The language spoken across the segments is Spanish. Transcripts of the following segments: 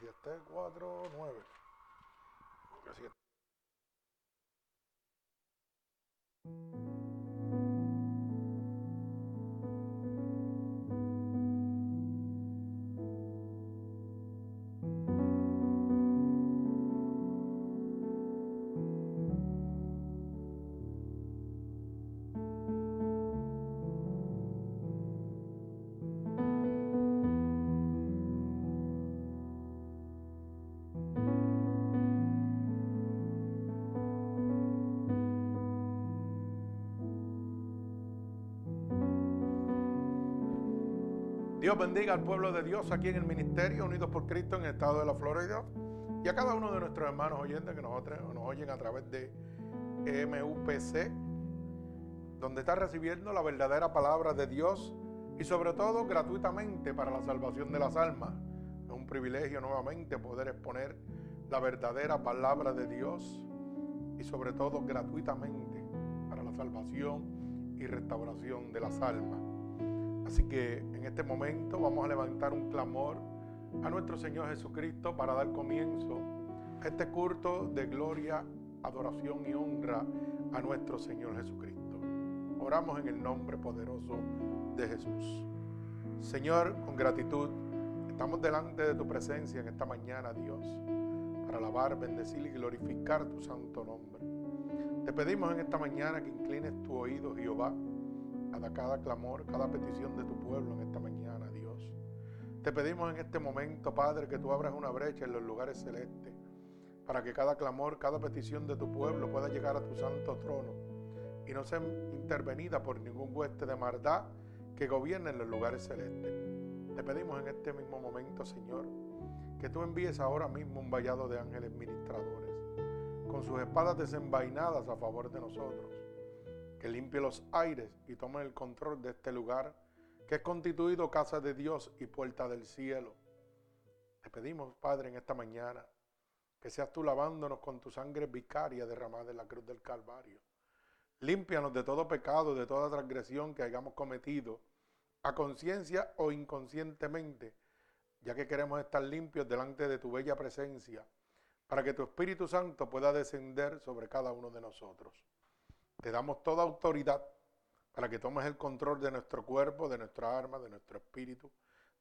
7, 4, 9. Así que Dios bendiga al pueblo de Dios aquí en el Ministerio Unidos por Cristo en el estado de la Florida y a cada uno de nuestros hermanos oyentes que nos, nos oyen a través de MUPC, donde está recibiendo la verdadera palabra de Dios y sobre todo gratuitamente para la salvación de las almas. Es un privilegio nuevamente poder exponer la verdadera palabra de Dios y sobre todo gratuitamente para la salvación y restauración de las almas. Así que en este momento vamos a levantar un clamor a nuestro Señor Jesucristo para dar comienzo a este culto de gloria, adoración y honra a nuestro Señor Jesucristo. Oramos en el nombre poderoso de Jesús. Señor, con gratitud, estamos delante de tu presencia en esta mañana, Dios, para alabar, bendecir y glorificar tu santo nombre. Te pedimos en esta mañana que inclines tu oído, Jehová a cada clamor, cada petición de tu pueblo en esta mañana, Dios. Te pedimos en este momento, Padre, que tú abras una brecha en los lugares celestes, para que cada clamor, cada petición de tu pueblo pueda llegar a tu santo trono y no sea intervenida por ningún hueste de maldad que gobierne en los lugares celestes. Te pedimos en este mismo momento, Señor, que tú envíes ahora mismo un vallado de ángeles ministradores, con sus espadas desenvainadas a favor de nosotros que limpie los aires y tome el control de este lugar, que es constituido casa de Dios y puerta del cielo. Te pedimos, Padre, en esta mañana, que seas tú lavándonos con tu sangre vicaria derramada en la cruz del Calvario. Límpianos de todo pecado, de toda transgresión que hayamos cometido, a conciencia o inconscientemente, ya que queremos estar limpios delante de tu bella presencia, para que tu Espíritu Santo pueda descender sobre cada uno de nosotros. Te damos toda autoridad para que tomes el control de nuestro cuerpo, de nuestra arma, de nuestro espíritu,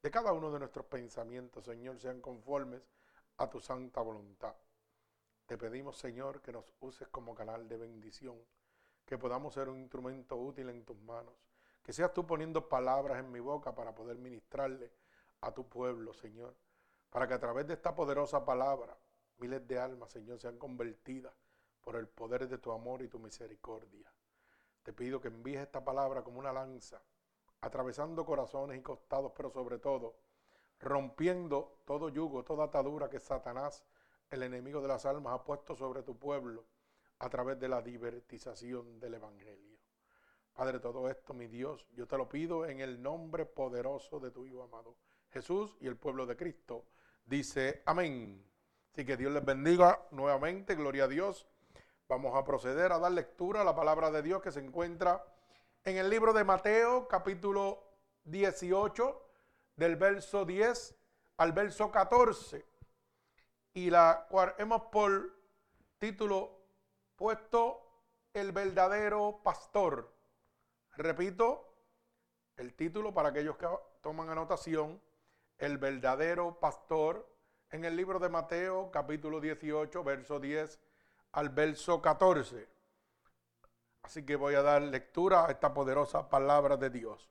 de cada uno de nuestros pensamientos, Señor, sean conformes a tu santa voluntad. Te pedimos, Señor, que nos uses como canal de bendición, que podamos ser un instrumento útil en tus manos, que seas tú poniendo palabras en mi boca para poder ministrarle a tu pueblo, Señor, para que a través de esta poderosa palabra miles de almas, Señor, sean convertidas por el poder de tu amor y tu misericordia. Te pido que envíes esta palabra como una lanza, atravesando corazones y costados, pero sobre todo rompiendo todo yugo, toda atadura que Satanás, el enemigo de las almas, ha puesto sobre tu pueblo a través de la divertización del Evangelio. Padre, todo esto, mi Dios, yo te lo pido en el nombre poderoso de tu Hijo amado Jesús y el pueblo de Cristo. Dice amén. Así que Dios les bendiga nuevamente, gloria a Dios. Vamos a proceder a dar lectura a la palabra de Dios que se encuentra en el libro de Mateo, capítulo 18, del verso 10 al verso 14. Y la cual hemos por título puesto El verdadero pastor. Repito, el título para aquellos que toman anotación, El verdadero pastor, en el libro de Mateo, capítulo 18, verso 10 al verso 14. Así que voy a dar lectura a esta poderosa palabra de Dios.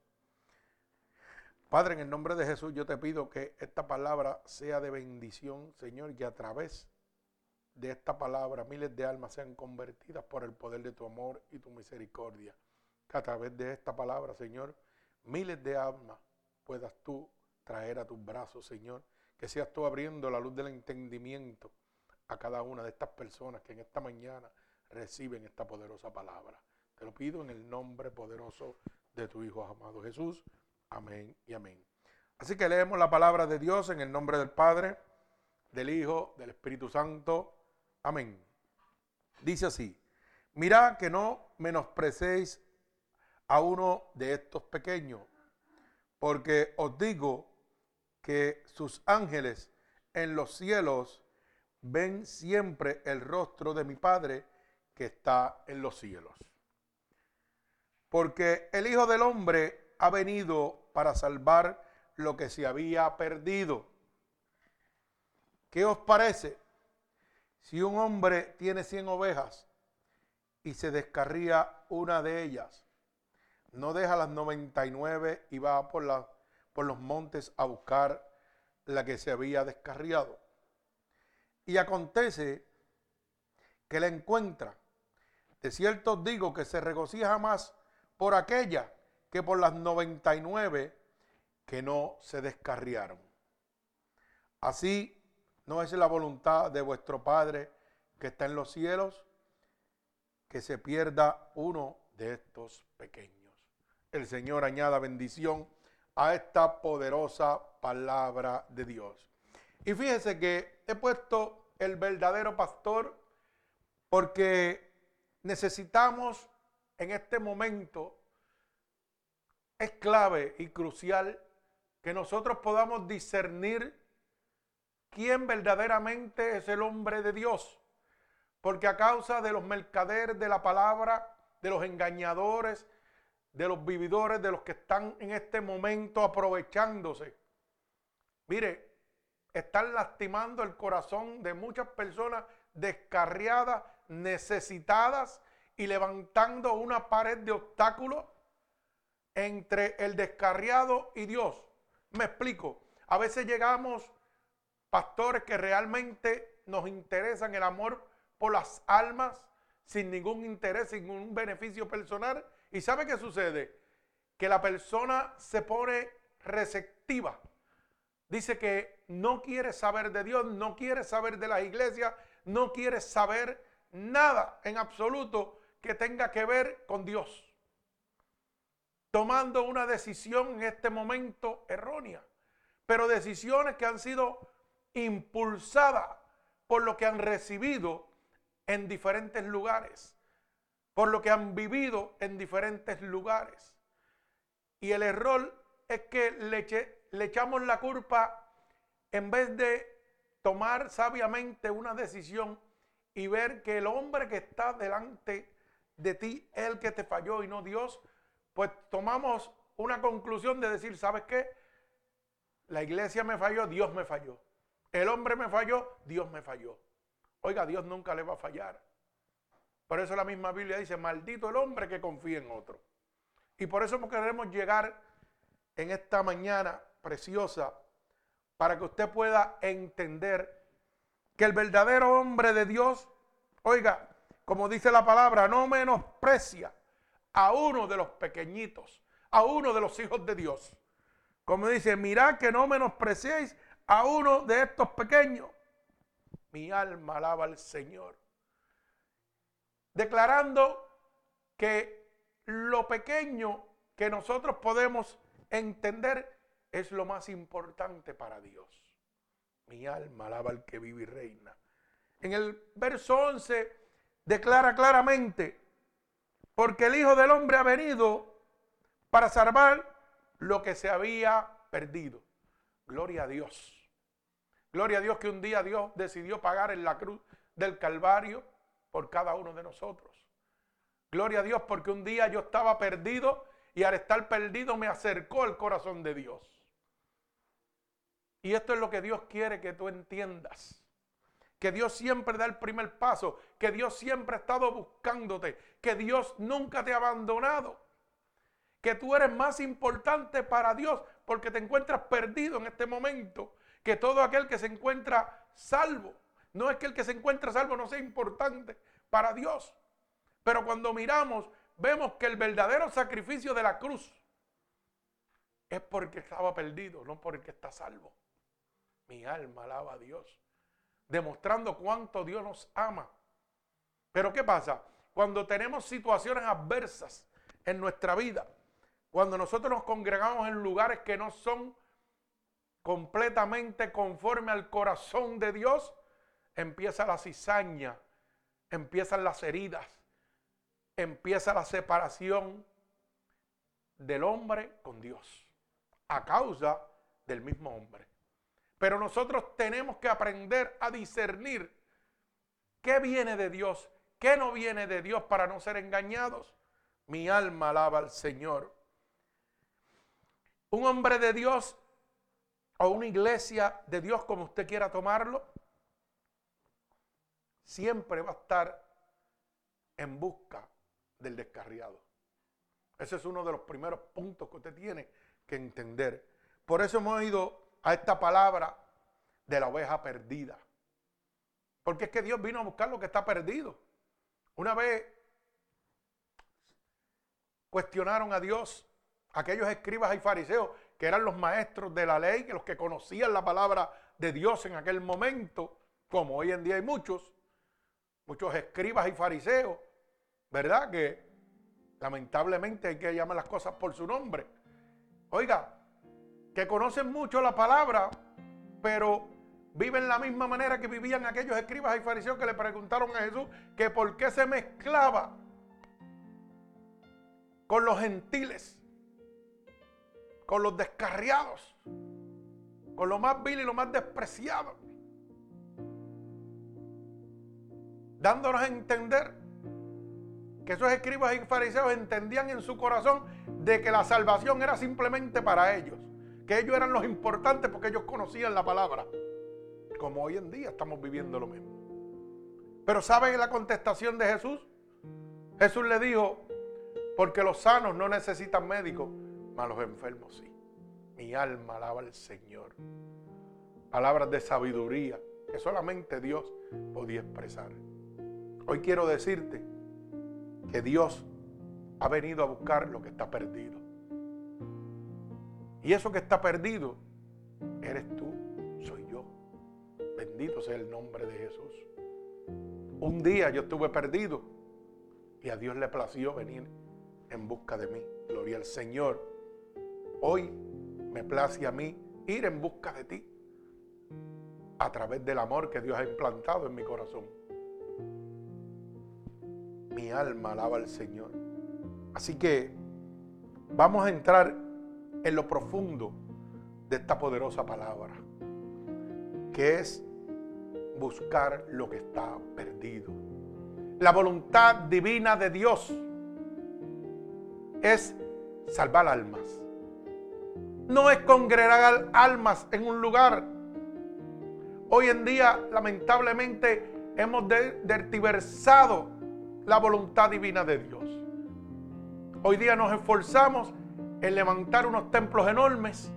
Padre, en el nombre de Jesús yo te pido que esta palabra sea de bendición, Señor, y a través de esta palabra miles de almas sean convertidas por el poder de tu amor y tu misericordia. Que a través de esta palabra, Señor, miles de almas puedas tú traer a tus brazos, Señor. Que seas tú abriendo la luz del entendimiento a cada una de estas personas que en esta mañana reciben esta poderosa palabra. Te lo pido en el nombre poderoso de tu Hijo amado Jesús. Amén y amén. Así que leemos la palabra de Dios en el nombre del Padre, del Hijo, del Espíritu Santo. Amén. Dice así, mirad que no menosprecéis a uno de estos pequeños, porque os digo que sus ángeles en los cielos ven siempre el rostro de mi Padre que está en los cielos. Porque el Hijo del Hombre ha venido para salvar lo que se había perdido. ¿Qué os parece? Si un hombre tiene 100 ovejas y se descarría una de ellas, no deja las 99 y va por, la, por los montes a buscar la que se había descarriado. Y acontece que la encuentra. De cierto digo que se regocija más por aquella que por las 99 que no se descarriaron. Así no es la voluntad de vuestro Padre que está en los cielos que se pierda uno de estos pequeños. El Señor añada bendición a esta poderosa palabra de Dios. Y fíjese que he puesto el verdadero pastor porque necesitamos en este momento, es clave y crucial que nosotros podamos discernir quién verdaderamente es el hombre de Dios. Porque a causa de los mercaderes de la palabra, de los engañadores, de los vividores, de los que están en este momento aprovechándose. Mire, están lastimando el corazón de muchas personas descarriadas, necesitadas y levantando una pared de obstáculos entre el descarriado y Dios. Me explico. A veces llegamos pastores que realmente nos interesan el amor por las almas sin ningún interés, sin ningún beneficio personal ¿Y sabe qué sucede? Que la persona se pone receptiva. Dice que no quiere saber de Dios, no quiere saber de la iglesia, no quiere saber nada en absoluto que tenga que ver con Dios. Tomando una decisión en este momento errónea, pero decisiones que han sido impulsadas por lo que han recibido en diferentes lugares por lo que han vivido en diferentes lugares. Y el error es que le, echamos la culpa en vez de tomar sabiamente una decisión y ver que el hombre que está delante de ti es el que te falló y no Dios, pues tomamos una conclusión de decir, ¿sabes qué? La iglesia me falló, Dios me falló. El hombre me falló, Dios me falló. Oiga, Dios nunca le va a fallar. Por eso la misma Biblia dice, maldito el hombre que confía en otro. Y por eso queremos llegar en esta mañana preciosa para que usted pueda entender que el verdadero hombre de Dios, oiga, como dice la palabra, no menosprecia a uno de los pequeñitos, a uno de los hijos de Dios. Como dice, mirad que no menospreciéis a uno de estos pequeños. Mi alma alaba al Señor declarando que lo pequeño que nosotros podemos entender es lo más importante para Dios. Mi alma alaba al que vive y reina. En el verso 11 declara claramente, porque el Hijo del Hombre ha venido para salvar lo que se había perdido. Gloria a Dios. Gloria a Dios que un día Dios decidió pagar en la cruz del Calvario por cada uno de nosotros. Gloria a Dios porque un día yo estaba perdido y al estar perdido me acercó el corazón de Dios. Y esto es lo que Dios quiere que tú entiendas. Que Dios siempre da el primer paso, que Dios siempre ha estado buscándote, que Dios nunca te ha abandonado, que tú eres más importante para Dios porque te encuentras perdido en este momento que todo aquel que se encuentra salvo. No es que el que se encuentra salvo no sea importante para Dios. Pero cuando miramos, vemos que el verdadero sacrificio de la cruz es porque estaba perdido, no porque está salvo. Mi alma alaba a Dios, demostrando cuánto Dios nos ama. Pero ¿qué pasa? Cuando tenemos situaciones adversas en nuestra vida, cuando nosotros nos congregamos en lugares que no son completamente conforme al corazón de Dios, empieza la cizaña, empiezan las heridas, empieza la separación del hombre con Dios, a causa del mismo hombre. Pero nosotros tenemos que aprender a discernir qué viene de Dios, qué no viene de Dios para no ser engañados. Mi alma alaba al Señor. Un hombre de Dios o una iglesia de Dios, como usted quiera tomarlo, siempre va a estar en busca del descarriado. Ese es uno de los primeros puntos que usted tiene que entender. Por eso hemos ido a esta palabra de la oveja perdida. Porque es que Dios vino a buscar lo que está perdido. Una vez cuestionaron a Dios aquellos escribas y fariseos que eran los maestros de la ley, que los que conocían la palabra de Dios en aquel momento, como hoy en día hay muchos, muchos escribas y fariseos, ¿verdad? Que lamentablemente hay que llamar las cosas por su nombre. Oiga, que conocen mucho la palabra, pero viven la misma manera que vivían aquellos escribas y fariseos que le preguntaron a Jesús que por qué se mezclaba con los gentiles, con los descarriados, con lo más vil y lo más despreciado, dándonos a entender que esos escribas y fariseos entendían en su corazón de que la salvación era simplemente para ellos, que ellos eran los importantes porque ellos conocían la palabra, como hoy en día estamos viviendo lo mismo. Pero ¿saben la contestación de Jesús? Jesús le dijo, porque los sanos no necesitan médicos, mas los enfermos sí. Mi alma alaba al Señor. Palabras de sabiduría que solamente Dios podía expresar. Hoy quiero decirte que Dios ha venido a buscar lo que está perdido. Y eso que está perdido, eres tú, soy yo. Bendito sea el nombre de Jesús. Un día yo estuve perdido y a Dios le plació venir en busca de mí. Gloria al Señor. Hoy me place a mí ir en busca de ti a través del amor que Dios ha implantado en mi corazón. Mi alma alaba al Señor. Así que vamos a entrar en lo profundo de esta poderosa palabra, que es buscar lo que está perdido. La voluntad divina de Dios es salvar almas. No es congregar almas en un lugar. Hoy en día, lamentablemente, hemos dertiversado la voluntad divina de Dios. Hoy día nos esforzamos en levantar unos templos enormes,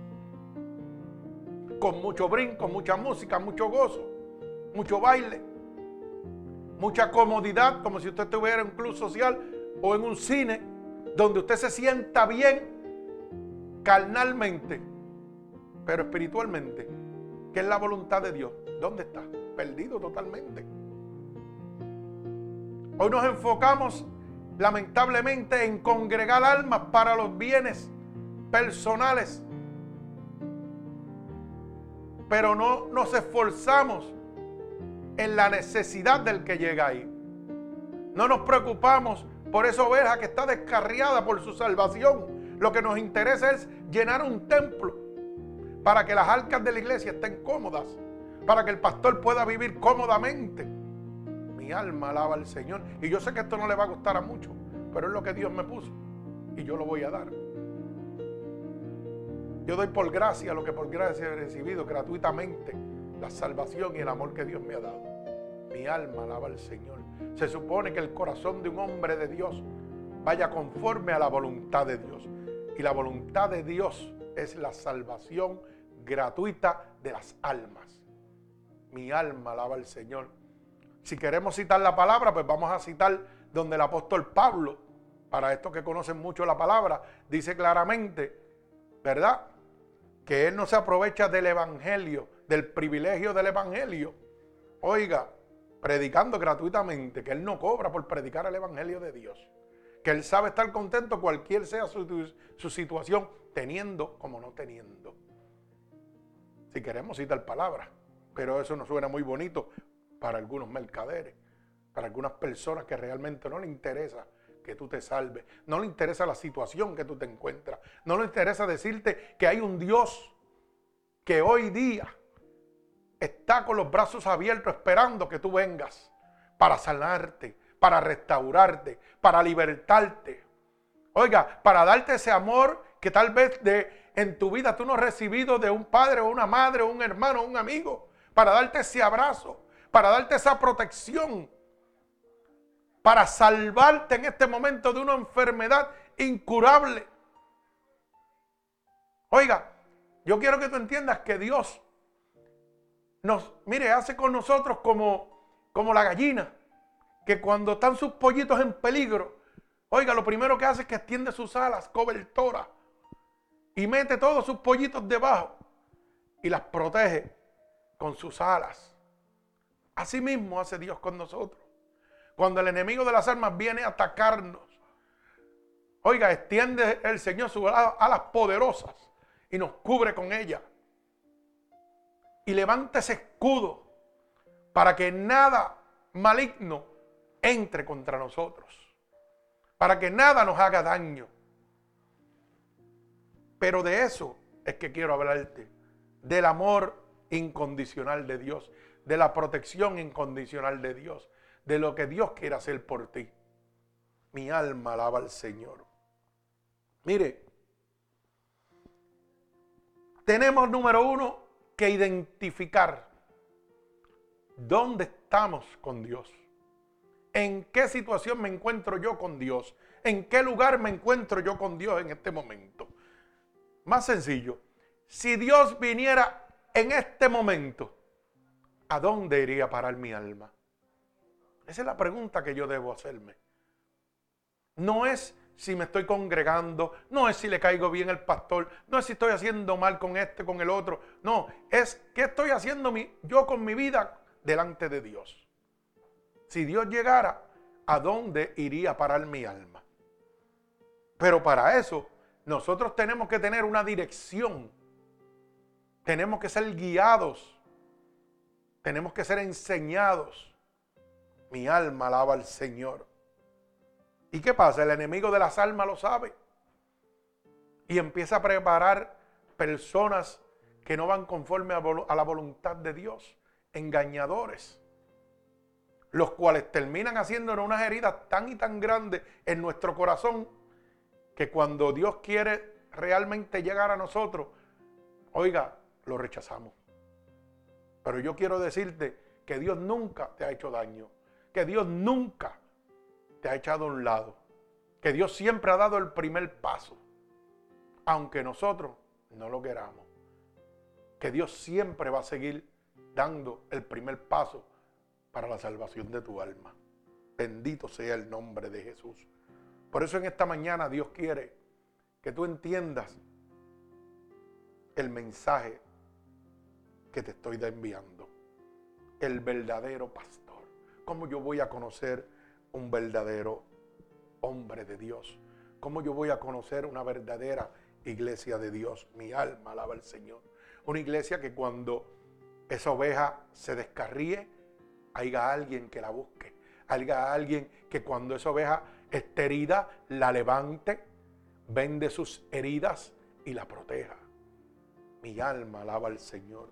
con mucho brinco, mucha música, mucho gozo, mucho baile, mucha comodidad, como si usted estuviera en un club social o en un cine donde usted se sienta bien carnalmente, pero espiritualmente, que es la voluntad de Dios. ¿Dónde está? Perdido totalmente. Hoy nos enfocamos lamentablemente en congregar almas para los bienes personales, pero no nos esforzamos en la necesidad del que llega ahí. No nos preocupamos por esa oveja que está descarriada por su salvación. Lo que nos interesa es llenar un templo para que las arcas de la iglesia estén cómodas, para que el pastor pueda vivir cómodamente. Mi alma alaba al Señor. Y yo sé que esto no le va a gustar a muchos, pero es lo que Dios me puso y yo lo voy a dar. Yo doy por gracia lo que por gracia he recibido gratuitamente, la salvación y el amor que Dios me ha dado. Mi alma alaba al Señor. Se supone que el corazón de un hombre de Dios vaya conforme a la voluntad de Dios. Y la voluntad de Dios es la salvación gratuita de las almas. Mi alma alaba al Señor. Si queremos citar la palabra, pues vamos a citar donde el apóstol Pablo, para estos que conocen mucho la palabra, dice claramente, ¿verdad? Que él no se aprovecha del evangelio, del privilegio del evangelio. Oiga, predicando gratuitamente, que Él no cobra por predicar el Evangelio de Dios, que Él sabe estar contento cualquier sea su, su situación, teniendo como no teniendo. Si queremos citar palabras, pero eso no suena muy bonito para algunos mercaderes, para algunas personas que realmente no le interesa que tú te salves, no le interesa la situación que tú te encuentras, no le interesa decirte que hay un Dios que hoy día está con los brazos abiertos esperando que tú vengas para sanarte, para restaurarte, para libertarte. Oiga, para darte ese amor que tal vez de, en tu vida tú no has recibido de un padre o una madre o un hermano o un amigo. Para darte ese abrazo, para darte esa protección, para salvarte en este momento de una enfermedad incurable. Oiga, yo quiero que tú entiendas que Dios nos, mire, hace con nosotros como, como la gallina, que cuando están sus pollitos en peligro, oiga, lo primero que hace es que extiende sus alas cobertora y mete todos sus pollitos debajo y las protege con sus alas. Así mismo hace Dios con nosotros. Cuando el enemigo de las almas viene a atacarnos, oiga, extiende el Señor sus alas poderosas y nos cubre con ellas y levanta ese escudo para que nada maligno entre contra nosotros, para que nada nos haga daño. Pero de eso es que quiero hablarte, del amor incondicional de Dios, de la protección incondicional de Dios, de lo que Dios quiere hacer por ti. Mi alma alaba al Señor. Mire, tenemos número uno que identificar dónde estamos con Dios. ¿En qué situación me encuentro yo con Dios? ¿En qué lugar me encuentro yo con Dios en este momento? Más sencillo, si Dios viniera en este momento, ¿a dónde iría a parar mi alma? Esa es la pregunta que yo debo hacerme. No es si me estoy congregando, no es si le caigo bien el pastor, no es si estoy haciendo mal con este, con el otro. No, es qué estoy haciendo yo con mi vida delante de Dios. Si Dios llegara, ¿a dónde iría a parar mi alma? Pero para eso, nosotros tenemos que tener una dirección. Tenemos que ser guiados. Tenemos que ser enseñados. Mi alma alaba al Señor. ¿Y qué pasa? El enemigo de las almas lo sabe. Y empieza a preparar personas que no van conforme a, la voluntad de Dios, engañadores, los cuales terminan haciéndonos unas heridas tan y tan grandes en nuestro corazón que cuando Dios quiere realmente llegar a nosotros, oiga, lo rechazamos. Pero yo quiero decirte que Dios nunca te ha hecho daño, que Dios nunca te ha echado a un lado. Que Dios siempre ha dado el primer paso, aunque nosotros no lo queramos. Que Dios siempre va a seguir dando el primer paso para la salvación de tu alma. Bendito sea el nombre de Jesús. Por eso en esta mañana Dios quiere que tú entiendas el mensaje que te estoy enviando. El verdadero pastor. ¿Cómo yo voy a conocer un verdadero hombre de Dios? ¿Cómo yo voy a conocer una verdadera iglesia de Dios? Mi alma alaba al Señor. Una iglesia que cuando esa oveja se descarríe, haya alguien que la busque. Haya alguien que cuando esa oveja esté herida, la levante, vende sus heridas y la proteja. Mi alma alaba al Señor.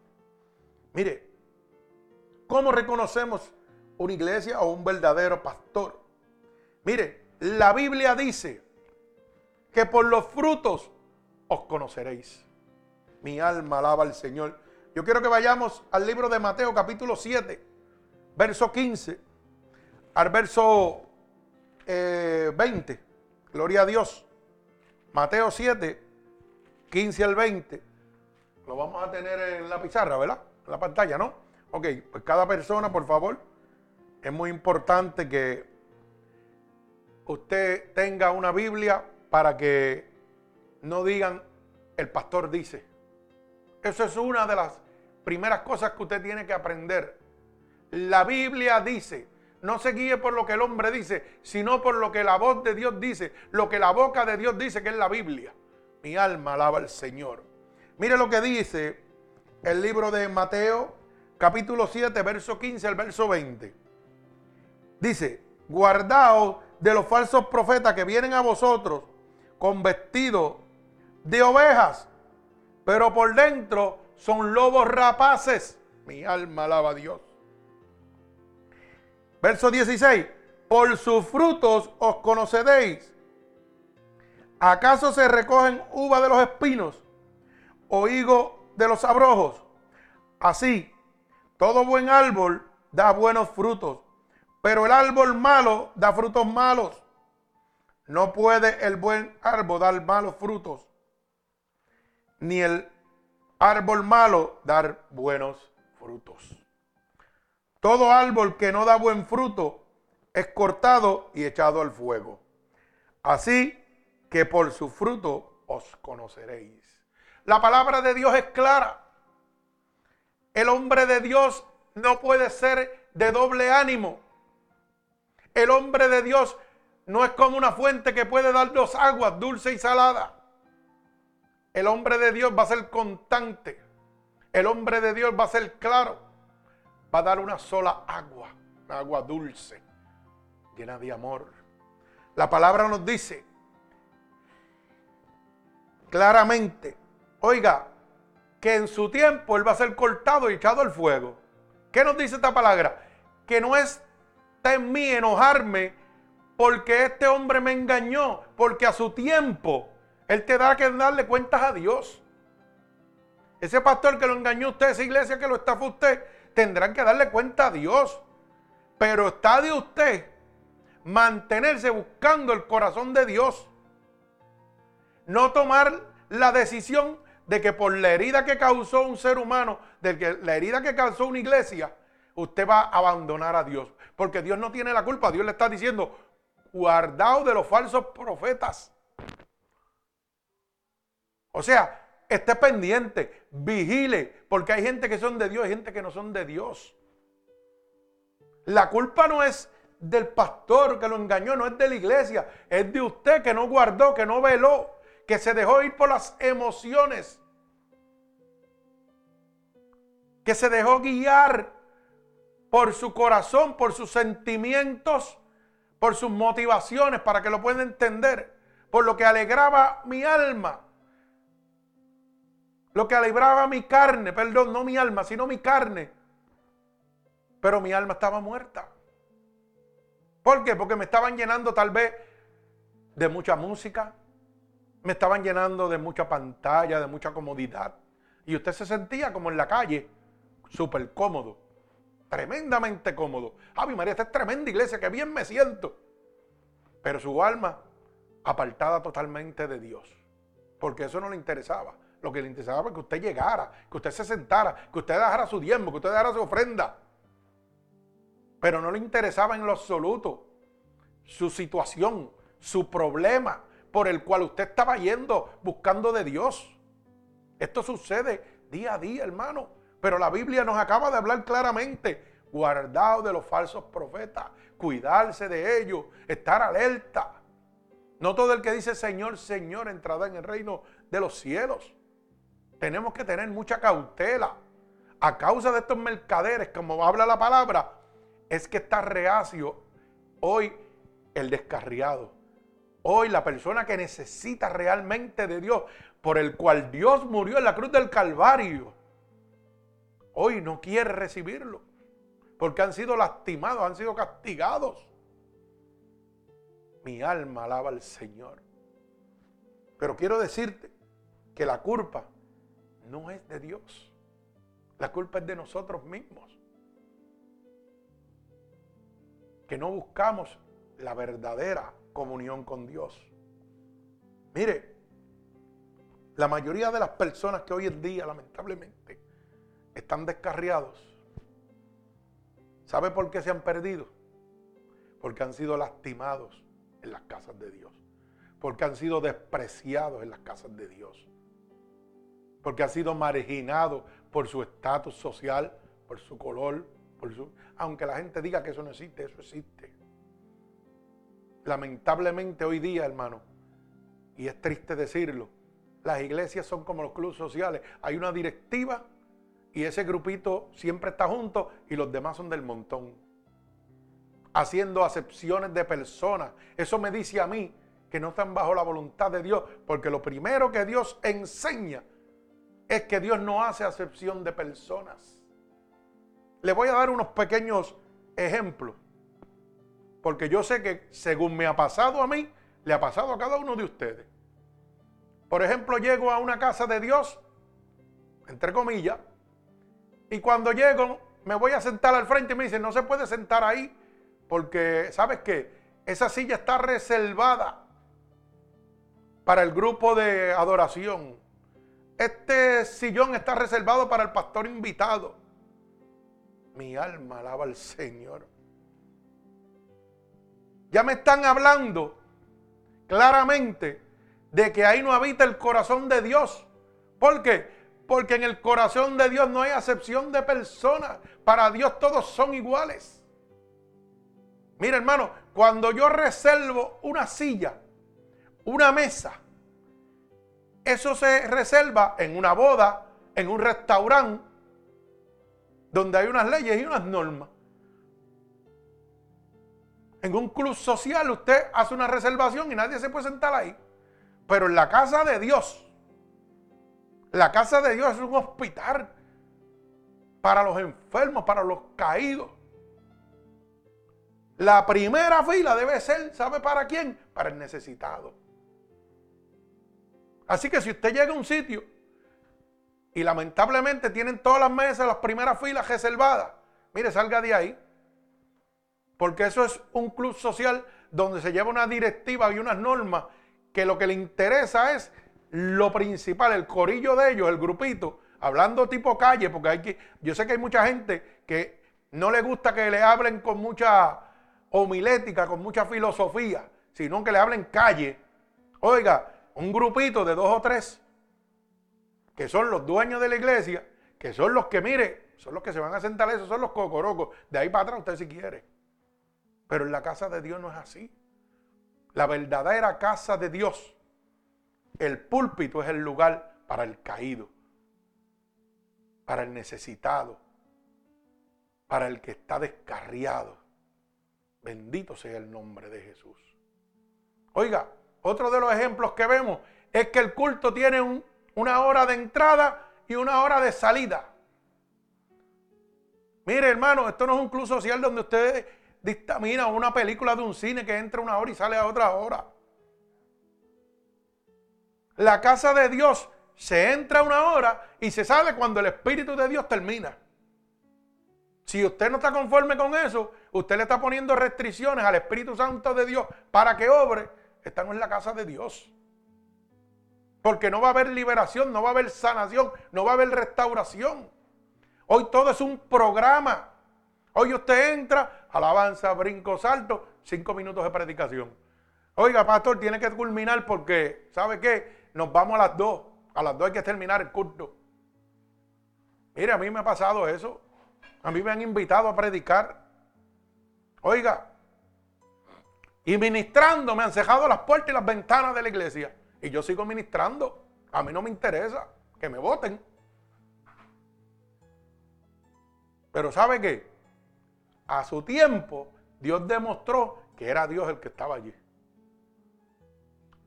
Mire, ¿cómo reconocemos una iglesia o un verdadero pastor. Mire, la Biblia dice que por los frutos os conoceréis. Mi alma alaba al Señor. Yo quiero que vayamos al libro de Mateo capítulo 7, verso 15, al verso 20. Eh, Gloria a Dios. Mateo 7, 15 al 20. Lo vamos a tener en la pizarra, ¿verdad? En la pantalla, ¿no? Ok, pues cada persona, por favor, es muy importante que usted tenga una Biblia para que no digan el pastor dice. Eso es una de las primeras cosas que usted tiene que aprender. La Biblia dice, no se guíe por lo que el hombre dice, sino por lo que la voz de Dios dice, lo que la boca de Dios dice que es la Biblia. Mi alma alaba al Señor. Mire lo que dice el libro de Mateo, capítulo 7, verso 15 al verso 20. Dice, guardaos de los falsos profetas que vienen a vosotros con vestido de ovejas, pero por dentro son lobos rapaces. Mi alma alaba a Dios. Verso 16. Por sus frutos os conoceréis. ¿Acaso se recogen uva de los espinos o higo de los abrojos? Así, todo buen árbol da buenos frutos, pero el árbol malo da frutos malos. No puede el buen árbol dar malos frutos, ni el árbol malo dar buenos frutos. Todo árbol que no da buen fruto es cortado y echado al fuego. Así que por su fruto os conoceréis. La palabra de Dios es clara. El hombre de Dios no puede ser de doble ánimo. El hombre de Dios no es como una fuente que puede dar dos aguas, dulce y salada. El hombre de Dios va a ser constante. El hombre de Dios va a ser claro. Va a dar una sola agua, agua dulce, llena de amor. La palabra nos dice claramente, oiga, que en su tiempo él va a ser cortado y echado al fuego. ¿Qué nos dice esta palabra? Que no en mí enojarme porque este hombre me engañó, porque a su tiempo él te da que darle cuentas a Dios. Ese pastor que lo engañó usted, esa iglesia que lo estafó usted, tendrán que darle cuenta a Dios. Pero está de usted mantenerse buscando el corazón de Dios. No tomar la decisión de que por la herida que causó un ser humano, de que la herida que causó una iglesia, usted va a abandonar a Dios. Porque Dios no tiene la culpa. Dios le está diciendo, guardado de los falsos profetas. O sea, esté pendiente, vigile, porque hay gente que son de Dios y gente que no son de Dios. La culpa no es del pastor que lo engañó, no es de la iglesia, es de usted que no guardó, que no veló, que se dejó ir por las emociones, que se dejó guiar por su corazón, por sus sentimientos, por sus motivaciones, para que lo pueda entender, por lo que alegraba mi alma, lo que alegraba mi carne, perdón, no mi alma, sino mi carne. Pero mi alma estaba muerta. ¿Por qué? Porque me estaban llenando tal vez de mucha música, me estaban llenando de mucha pantalla, de mucha comodidad. Y usted se sentía como en la calle, súper cómodo tremendamente cómodo. Javi María, esta es tremenda iglesia, que bien me siento. Pero su alma apartada totalmente de Dios. Porque eso no le interesaba. Lo que le interesaba era que usted llegara, que usted se sentara, que usted dejara su diezmo, que usted dejara su ofrenda. Pero no le interesaba en lo absoluto su situación, su problema por el cual usted estaba yendo buscando de Dios. Esto sucede día a día, hermano. Pero la Biblia nos acaba de hablar claramente, guardado de los falsos profetas, cuidarse de ellos, estar alerta. No todo el que dice Señor, Señor entrará en el reino de los cielos. Tenemos que tener mucha cautela. A causa de estos mercaderes, como habla la palabra, es que está reacio hoy el descarriado. Hoy la persona que necesita realmente de Dios, por el cual Dios murió en la cruz del Calvario, hoy no quiere recibirlo. Porque han sido lastimados, han sido castigados. Mi alma alaba al Señor. Pero quiero decirte que la culpa no es de Dios. La culpa es de nosotros mismos. Que no buscamos la verdadera comunión con Dios. Mire, la mayoría de las personas que hoy en día, lamentablemente, están descarriados. ¿Sabe por qué se han perdido? Porque han sido lastimados en las casas de Dios. Porque han sido despreciados en las casas de Dios. Porque han sido marginados por su estatus social, por su color, por su... Aunque la gente diga que eso no existe, eso existe. Lamentablemente hoy día, hermano, y es triste decirlo, las iglesias son como los clubes sociales. Hay una directiva y ese grupito siempre está junto y los demás son del montón. Haciendo acepciones de personas. Eso me dice a mí que no están bajo la voluntad de Dios, porque lo primero que Dios enseña es que Dios no hace acepción de personas. le voy a dar unos pequeños ejemplos. Porque yo sé que según me ha pasado a mí, le ha pasado a cada uno de ustedes. Por ejemplo, llego a una casa de Dios, entre comillas, y cuando llego me voy a sentar al frente y me dicen, no se puede sentar ahí, porque, ¿sabes qué? Esa silla está reservada para el grupo de adoración. Este sillón está reservado para el pastor invitado. Mi alma alaba al Señor. Ya me están hablando claramente de que ahí no habita el corazón de Dios. ¿Por qué? Porque en el corazón de Dios no hay acepción de personas. Para Dios todos son iguales. Mira hermano, cuando yo reservo una silla, una mesa, eso se reserva en una boda, en un restaurante, donde hay unas leyes y unas normas. En un club social usted hace una reservación y nadie se puede sentar ahí. Pero en la casa de Dios, la casa de Dios es un hospital para los enfermos, para los caídos. La primera fila debe ser, ¿sabe para quién? Para el necesitado. Así que si usted llega a un sitio y lamentablemente tienen todas las mesas, las primeras filas reservadas, mire, salga de ahí. Porque eso es un club social donde se lleva una directiva y unas normas que lo que le interesa es lo principal, el corillo de ellos, el grupito, hablando tipo calle, porque hay que, yo sé que hay mucha gente que no le gusta que le hablen con mucha homilética, con mucha filosofía, sino que le hablen calle. Oiga, un grupito de dos o tres, que son los dueños de la iglesia, que son los que, mire, son los que se van a sentar, esos son los cocorocos. De ahí para atrás usted si quiere. Pero en la casa de Dios no es así. La verdadera casa de Dios, el púlpito es el lugar para el caído, para el necesitado, para el que está descarriado. Bendito sea el nombre de Jesús. Oiga, otro de los ejemplos que vemos es que el culto tiene una hora de entrada y una hora de salida. Mire, hermano, esto no es un club social donde ustedes dictamina una película de un cine que entra una hora y sale a otra hora. La casa de Dios se entra una hora y se sale cuando el Espíritu de Dios termina. Si usted no está conforme con eso, usted le está poniendo restricciones al Espíritu Santo de Dios para que obre. Esta no es la casa de Dios. Porque no va a haber liberación, no va a haber sanación, no va a haber restauración. Hoy todo es un programa. Hoy usted entra, alabanza, brinco, salto, cinco minutos de predicación. Oiga, pastor, tiene que culminar porque, ¿sabe qué? Nos vamos a las dos. A las dos hay que terminar el culto. Mire, a mí me ha pasado eso. A mí me han invitado a predicar. Oiga, y ministrando me han cejado las puertas y las ventanas de la iglesia. Y yo sigo ministrando. A mí no me interesa que me voten. Pero ¿sabe qué? a su tiempo, Dios demostró que era Dios el que estaba allí.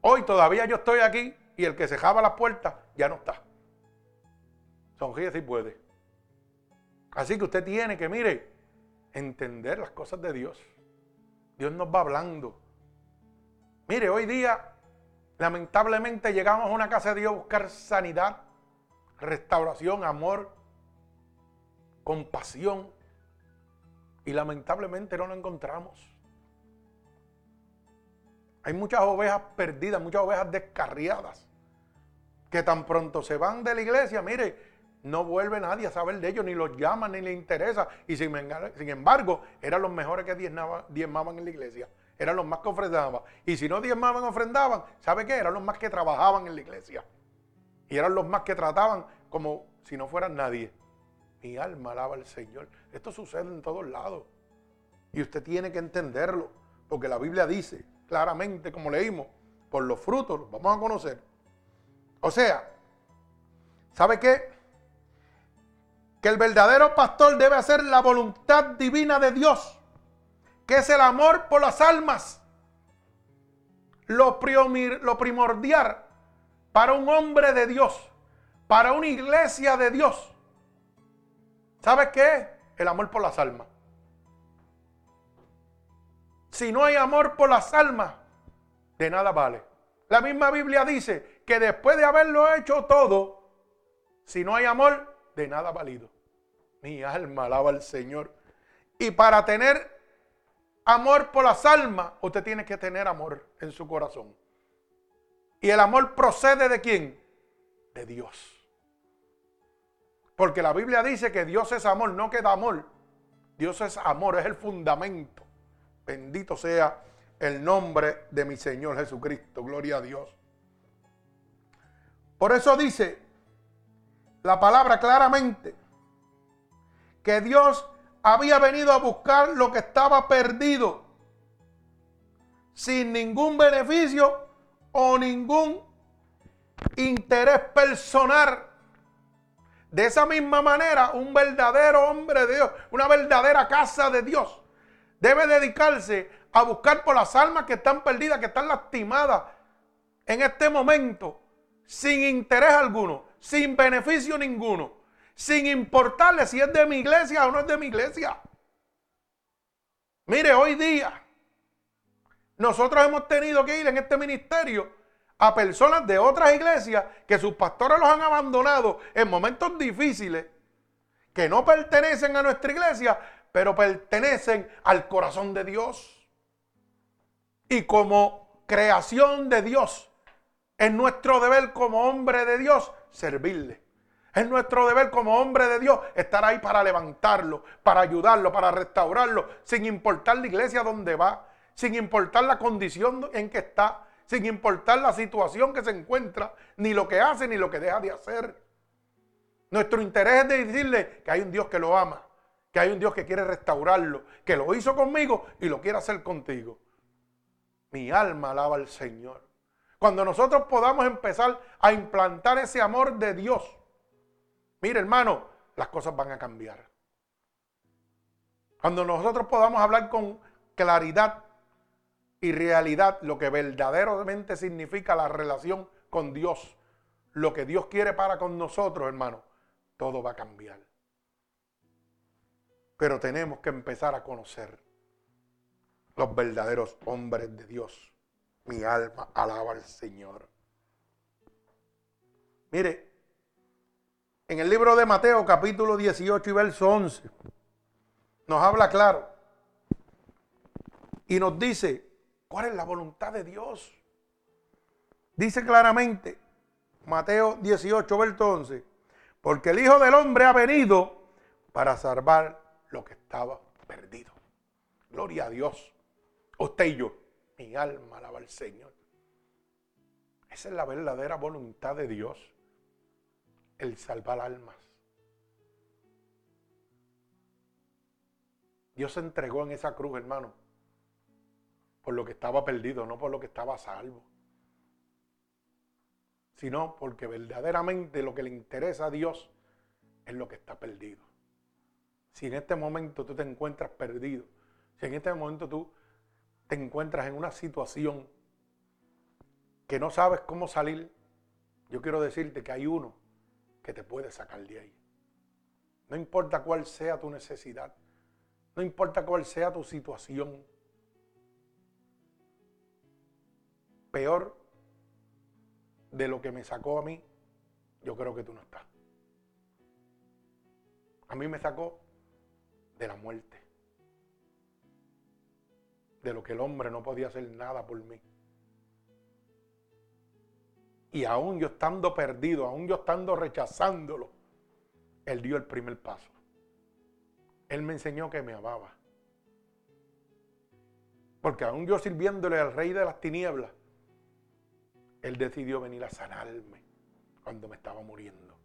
Hoy todavía yo estoy aquí y el que cejaba las puertas ya no está. Sonríe si puede. Así que usted tiene que, mire, entender las cosas de Dios. Dios nos va hablando. Mire, hoy día, lamentablemente, llegamos a una casa de Dios a buscar sanidad, restauración, amor, compasión. Y lamentablemente no lo encontramos. Hay muchas ovejas perdidas, muchas ovejas descarriadas, que tan pronto se van de la iglesia, mire, no vuelve nadie a saber de ellos, ni los llaman, ni les interesa. Y sin, embargo, eran los mejores que diezmaban en la iglesia. Eran los más que ofrendaban. Y si no diezmaban, ofrendaban, ¿sabe qué? Eran los más que trabajaban en la iglesia. Y eran los más que trataban como si no fueran nadie. Mi alma alaba al Señor. Esto sucede en todos lados. Y usted tiene que entenderlo. Porque la Biblia dice claramente, como leímos, por los frutos vamos a conocer. O sea, ¿sabe qué? Que el verdadero pastor debe hacer la voluntad divina de Dios, que es el amor por las almas. Lo, primordial para un hombre de Dios, para una iglesia de Dios ¿Sabes qué? el amor por las almas. Si no hay amor por las almas, de nada vale. La misma Biblia dice que después de haberlo hecho todo, si no hay amor, de nada valido. Mi alma alaba al Señor. Y para tener amor por las almas, usted tiene que tener amor en su corazón. ¿Y el amor procede de quién? De Dios. Porque la Biblia dice que Dios es amor, no que da amor. Dios es amor, es el fundamento. Bendito sea el nombre de mi Señor Jesucristo. Gloria a Dios. Por eso dice la palabra claramente que Dios había venido a buscar lo que estaba perdido sin ningún beneficio o ningún interés personal. De esa misma manera, un verdadero hombre de Dios, una verdadera casa de Dios, debe dedicarse a buscar por las almas que están perdidas, que están lastimadas en este momento, sin interés alguno, sin beneficio ninguno, sin importarle si es de mi iglesia o no es de mi iglesia. Mire, hoy día nosotros hemos tenido que ir en este ministerio a personas de otras iglesias que sus pastores los han abandonado en momentos difíciles, que no pertenecen a nuestra iglesia, pero pertenecen al corazón de Dios. Y como creación de Dios, es nuestro deber como hombre de Dios servirle. Es nuestro deber como hombre de Dios estar ahí para levantarlo, para ayudarlo, para restaurarlo, sin importar la iglesia donde va, sin importar la condición en que está, sin importar la situación que se encuentra, ni lo que hace, ni lo que deja de hacer. Nuestro interés es de decirle que hay un Dios que lo ama, que hay un Dios que quiere restaurarlo, que lo hizo conmigo y lo quiere hacer contigo. Mi alma alaba al Señor. Cuando nosotros podamos empezar a implantar ese amor de Dios, mire hermano, las cosas van a cambiar. Cuando nosotros podamos hablar con claridad y realidad lo que verdaderamente significa la relación con Dios, lo que Dios quiere para con nosotros, hermano, todo va a cambiar. Pero tenemos que empezar a conocer los verdaderos hombres de Dios. Mi alma alaba al Señor. Mire, en el libro de Mateo capítulo 18 y verso 11, nos habla claro y nos dice, ¿Cuál es la voluntad de Dios? Dice claramente, Mateo 18, verso 11, porque el Hijo del Hombre ha venido para salvar lo que estaba perdido. Gloria a Dios. Usted y yo, mi alma alaba al Señor. Esa es la verdadera voluntad de Dios, el salvar almas. Dios se entregó en esa cruz, hermano, por lo que estaba perdido, no por lo que estaba salvo. Sino porque verdaderamente lo que le interesa a Dios es lo que está perdido. Si en este momento tú te encuentras perdido, si en este momento tú te encuentras en una situación que no sabes cómo salir, yo quiero decirte que hay uno que te puede sacar de ahí. No importa cuál sea tu necesidad, no importa cuál sea tu situación, peor de lo que me sacó a mí, yo creo que tú no estás. A mí me sacó de la muerte. De lo que el hombre no podía hacer nada por mí. Y aún yo estando perdido, aún yo estando rechazándolo, Él dio el primer paso. Él me enseñó que me amaba. Porque aún yo sirviéndole al rey de las tinieblas, él decidió venir a sanarme cuando me estaba muriendo.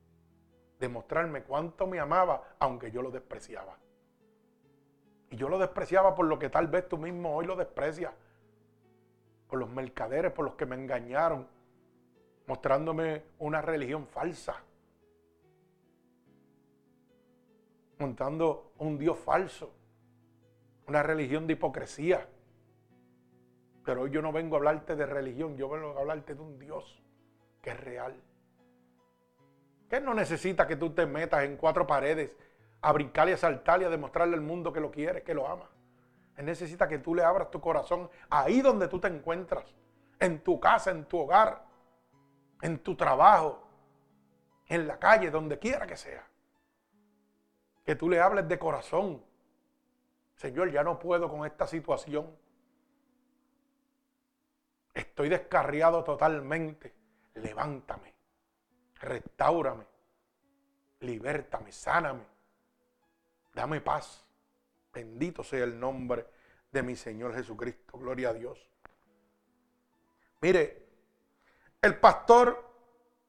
Demostrarme cuánto me amaba, aunque yo lo despreciaba. Y yo lo despreciaba por lo que tal vez tú mismo hoy lo desprecias. Por los mercaderes, por los que me engañaron, mostrándome una religión falsa. Montando un Dios falso. Una religión de hipocresía. Pero hoy yo no vengo a hablarte de religión, yo vengo a hablarte de un Dios que es real. Que no necesita que tú te metas en cuatro paredes a brincar y a saltar a demostrarle al mundo que lo quiere, que lo ama. Él necesita que tú le abras tu corazón ahí donde tú te encuentras, en tu casa, en tu hogar, en tu trabajo, en la calle, donde quiera que sea. Que tú le hables de corazón. Señor, ya no puedo con esta situación. Estoy descarriado totalmente. Levántame, restaurame, libértame, sáname. Dame paz. Bendito sea el nombre de mi Señor Jesucristo. Gloria a Dios. Mire, el pastor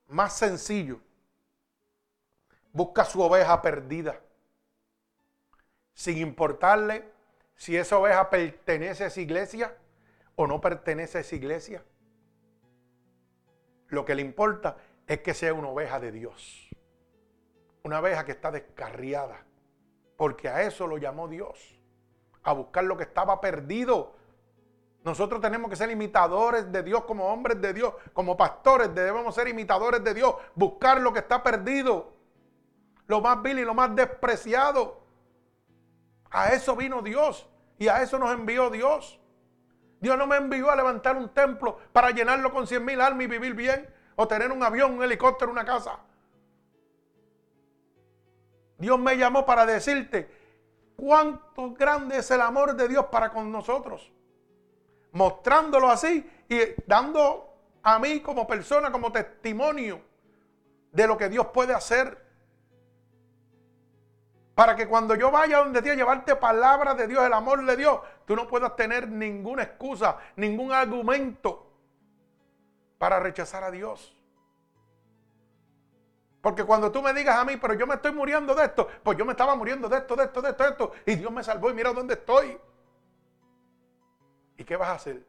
más sencillo busca su oveja perdida, sin importarle si esa oveja pertenece a esa iglesia o no pertenece a esa iglesia. Lo que le importa es que sea una oveja de Dios, una oveja que está descarriada, porque a eso lo llamó Dios, a buscar lo que estaba perdido. Nosotros tenemos que ser imitadores de Dios como hombres de Dios, como pastores debemos ser imitadores de Dios, buscar lo que está perdido lo más vil y lo más despreciado. A eso vino Dios y a eso nos envió Dios. Dios no me envió a levantar un templo para llenarlo con cien mil almas y vivir bien o tener un avión, un helicóptero, una casa. Dios me llamó para decirte cuánto grande es el amor de Dios para con nosotros. Mostrándolo así y dando a mí como persona, como testimonio de lo que Dios puede hacer para que cuando yo vaya donde a llevarte palabra de Dios, el amor de Dios, tú no puedas tener ninguna excusa, ningún argumento para rechazar a Dios. Porque cuando tú me digas a mí, pero yo me estoy muriendo de esto, pues yo me estaba muriendo de esto, de esto, de esto, de esto, y Dios me salvó y mira dónde estoy. ¿Y qué vas a hacer?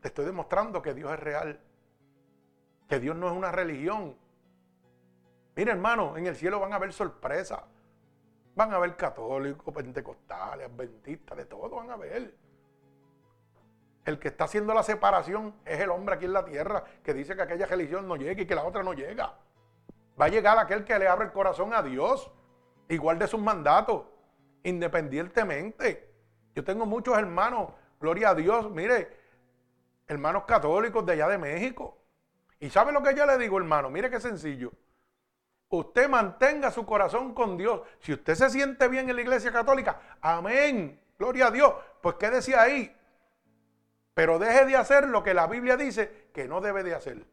Te estoy demostrando que Dios es real, que Dios no es una religión, Mira, hermano, en el cielo van a haber sorpresas. Van a haber católicos, pentecostales, adventistas, de todo van a ver. El que está haciendo la separación es el hombre aquí en la tierra que dice que aquella religión no llega y que la otra no llega. Va a llegar aquel que le abre el corazón a Dios, igual de sus mandatos, independientemente. Yo tengo muchos hermanos, gloria a Dios, mire, hermanos católicos de allá de México. ¿Y sabe lo que yo le digo, hermano? Mire qué sencillo usted mantenga su corazón con Dios. Si usted se siente bien en la iglesia católica, amén, gloria a Dios, pues quédese ahí. Pero deje de hacer lo que la Biblia dice que no debe de hacer.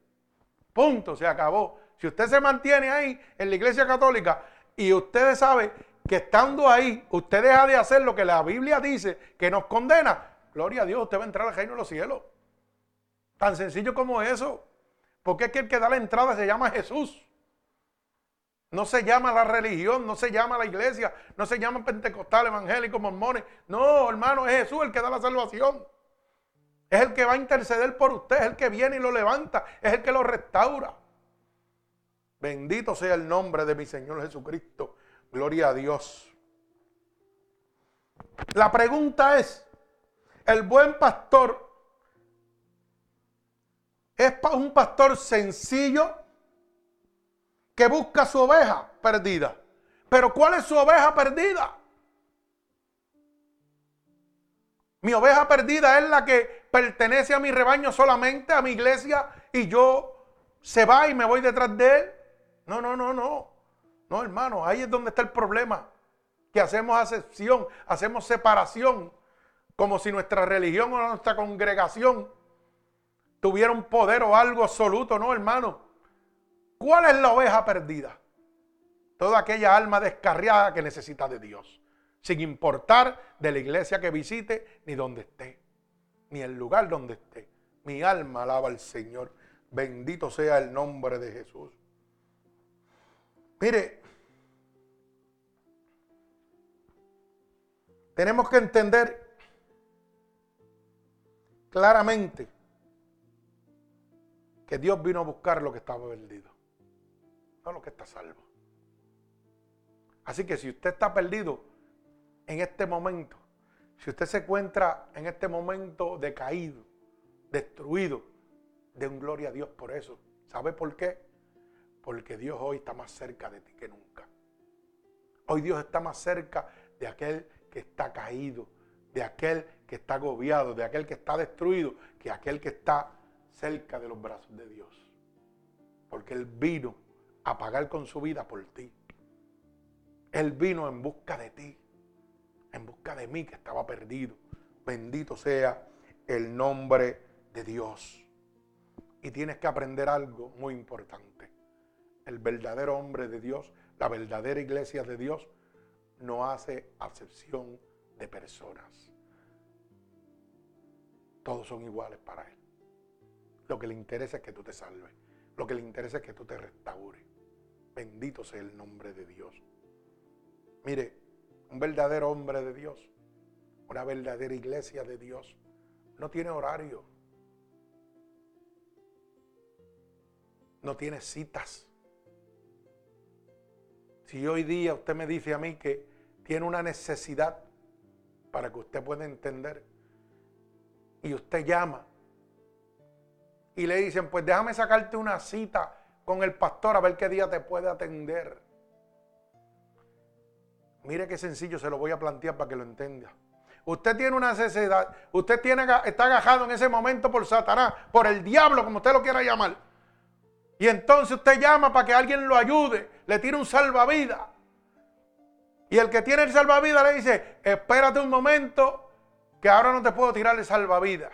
Punto, se acabó. Si usted se mantiene ahí en la iglesia católica y usted sabe que estando ahí, usted deja de hacer lo que la Biblia dice que nos condena, gloria a Dios, usted va a entrar al reino de los cielos. Tan sencillo como eso. Porque es que el que da la entrada se llama Jesús. No se llama la religión, no se llama la iglesia, no se llama pentecostal, evangélico, mormones. No, hermano, es Jesús el que da la salvación. Es el que va a interceder por usted, es el que viene y lo levanta, es el que lo restaura. Bendito sea el nombre de mi Señor Jesucristo. Gloria a Dios. La pregunta es, ¿el buen pastor es un pastor sencillo? que busca su oveja perdida. Pero ¿cuál es su oveja perdida? Mi oveja perdida es la que pertenece a mi rebaño solamente, a mi iglesia, y yo se va y me voy detrás de él. No, no, no, no. No, hermano, ahí es donde está el problema. Que hacemos acepción, hacemos separación, como si nuestra religión o nuestra congregación tuviera un poder o algo absoluto. No, hermano. ¿Cuál es la oveja perdida? Toda aquella alma descarriada que necesita de Dios, sin importar de la iglesia que visite ni donde esté, ni el lugar donde esté. Mi alma alaba al Señor. Bendito sea el nombre de Jesús. Mire, tenemos que entender claramente que Dios vino a buscar lo que estaba perdido lo que está salvo. Así que si usted está perdido en este momento, si usted se encuentra en este momento decaído, destruido, de un gloria a Dios por eso. ¿Sabe por qué? Porque Dios hoy está más cerca de ti que nunca. Hoy Dios está más cerca de aquel que está caído, de aquel que está agobiado, de aquel que está destruido, que aquel que está cerca de los brazos de Dios. Porque Él vino a pagar con su vida por ti. Él vino en busca de ti, en busca de mí que estaba perdido. Bendito sea el nombre de Dios. Y tienes que aprender algo muy importante. El verdadero hombre de Dios, la verdadera iglesia de Dios, no hace acepción de personas. Todos son iguales para Él. Lo que le interesa es que tú te salves. Lo que le interesa es que tú te restaures. Bendito sea el nombre de Dios. Mire, un verdadero hombre de Dios, una verdadera iglesia de Dios, no tiene horario. No tiene citas. Si hoy día usted me dice a mí que tiene una necesidad para que usted pueda entender y usted llama y le dicen, pues déjame sacarte una cita con el pastor a ver qué día te puede atender. Mire qué sencillo se lo voy a plantear para que lo entienda. Usted tiene una necesidad, usted tiene, está agajado en ese momento por Satanás, por el diablo, como usted lo quiera llamar. Y entonces usted llama para que alguien lo ayude, le tire un salvavidas. Y el que tiene el salvavidas le dice, espérate un momento, que ahora no te puedo tirar el salvavidas.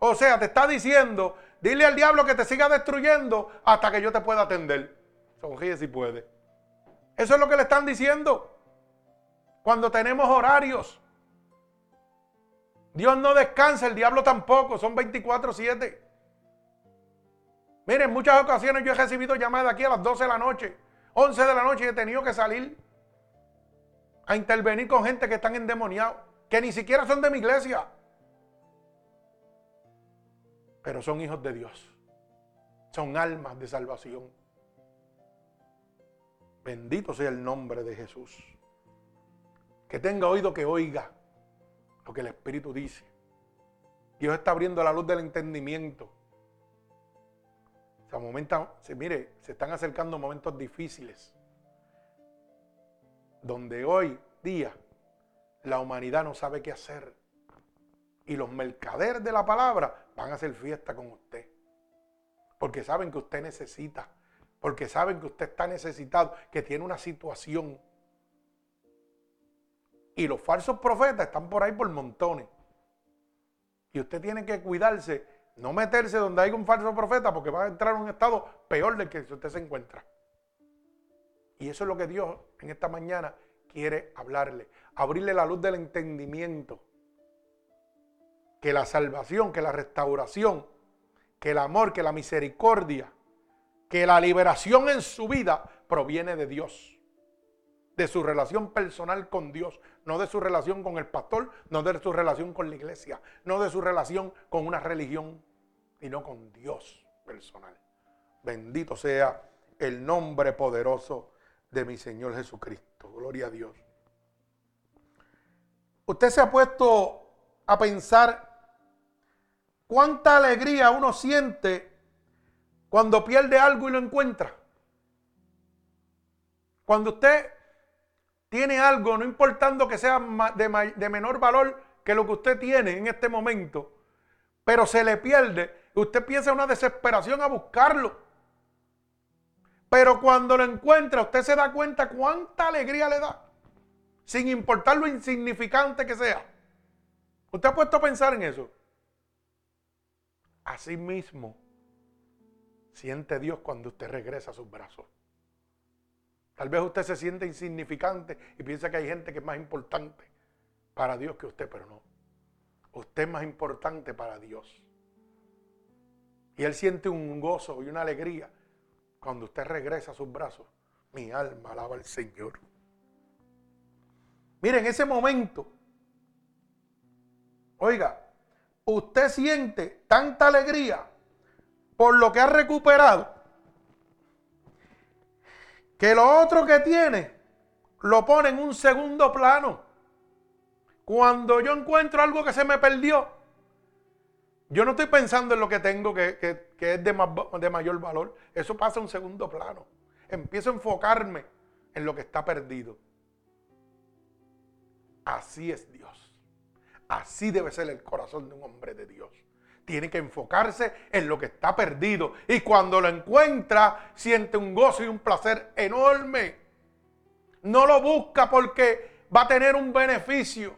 O sea, te está diciendo, Dile al diablo que te siga destruyendo hasta que yo te pueda atender. Sonríe si puede. Eso es lo que le están diciendo. Cuando tenemos horarios. Dios no descansa, el diablo tampoco. Son 24-7. Miren, en muchas ocasiones yo he recibido llamadas aquí a las 12 de la noche, 11 de la noche y he tenido que salir a intervenir con gente que están endemoniados, que ni siquiera son de mi iglesia pero son hijos de Dios. Son almas de salvación. Bendito sea el nombre de Jesús. Que tenga oído que oiga lo que el Espíritu dice. Dios está abriendo la luz del entendimiento. se mire, se están acercando momentos difíciles. Donde hoy día la humanidad no sabe qué hacer. Y los mercaderes de la palabra van a hacer fiesta con usted. Porque saben que usted necesita. Porque saben que usted está necesitado, que tiene una situación. Y los falsos profetas están por ahí por montones. Y usted tiene que cuidarse, no meterse donde hay un falso profeta, porque va a entrar en un estado peor del que usted se encuentra. Y eso es lo que Dios en esta mañana quiere hablarle. Abrirle la luz del entendimiento que la salvación, que la restauración, que el amor, que la misericordia, que la liberación en su vida proviene de Dios, de su relación personal con Dios, no de su relación con el pastor, no de su relación con la iglesia, no de su relación con una religión, sino con Dios personal. Bendito sea el nombre poderoso de mi Señor Jesucristo. Gloria a Dios. Usted se ha puesto a pensar cuánta alegría uno siente cuando pierde algo y lo encuentra. Cuando usted tiene algo, no importando que sea de, menor valor que lo que usted tiene en este momento, pero se le pierde, usted piensa una desesperación a buscarlo. Pero cuando lo encuentra, usted se da cuenta cuánta alegría le da, sin importar lo insignificante que sea. ¿Usted ha puesto a pensar en eso? Así mismo siente Dios cuando usted regresa a sus brazos. Tal vez usted se siente insignificante y piensa que hay gente que es más importante para Dios que usted, pero no. Usted es más importante para Dios. Y Él siente un gozo y una alegría cuando usted regresa a sus brazos. Mi alma alaba al Señor. Mire, en ese momento, oiga, usted siente tanta alegría por lo que ha recuperado, que lo otro que tiene lo pone en un segundo plano. Cuando yo encuentro algo que se me perdió, yo no estoy pensando en lo que tengo que, es de, de mayor valor. Eso pasa a un segundo plano. Empiezo a enfocarme en lo que está perdido. Así es Dios. Así debe ser el corazón de un hombre de Dios. Tiene que enfocarse en lo que está perdido. Y cuando lo encuentra, siente un gozo y un placer enorme. No lo busca porque va a tener un beneficio,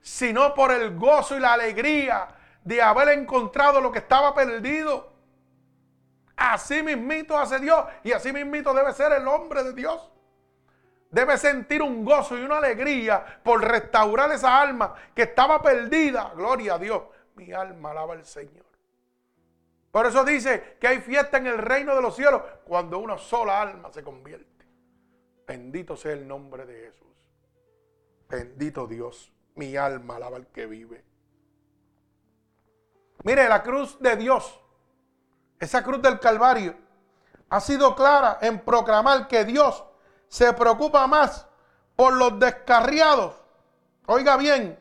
sino por el gozo y la alegría de haber encontrado lo que estaba perdido. Así mismito hace Dios y así mismito debe ser el hombre de Dios. Debe sentir un gozo y una alegría por restaurar esa alma que estaba perdida. Gloria a Dios. Mi alma alaba al Señor. Por eso dice que hay fiesta en el reino de los cielos cuando una sola alma se convierte. Bendito sea el nombre de Jesús. Bendito Dios. Mi alma alaba al que vive. Mire, la cruz de Dios, esa cruz del Calvario, ha sido clara en proclamar que Dios se preocupa más por los descarriados, oiga bien,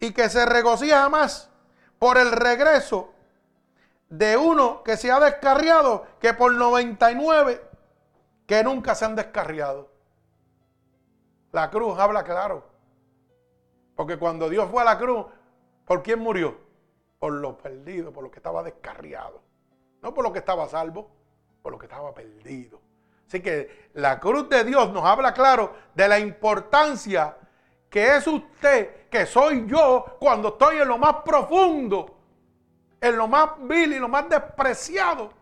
y que se regocija más por el regreso de uno que se ha descarriado que por 99 que nunca se han descarriado. La cruz habla claro. Porque cuando Dios fue a la cruz, ¿por quién murió? por lo perdido, por lo que estaba descarriado. No por lo que estaba salvo, por lo que estaba perdido. Así que la cruz de Dios nos habla claro de la importancia que es usted, que soy yo, cuando estoy en lo más profundo, en lo más vil y lo más despreciado.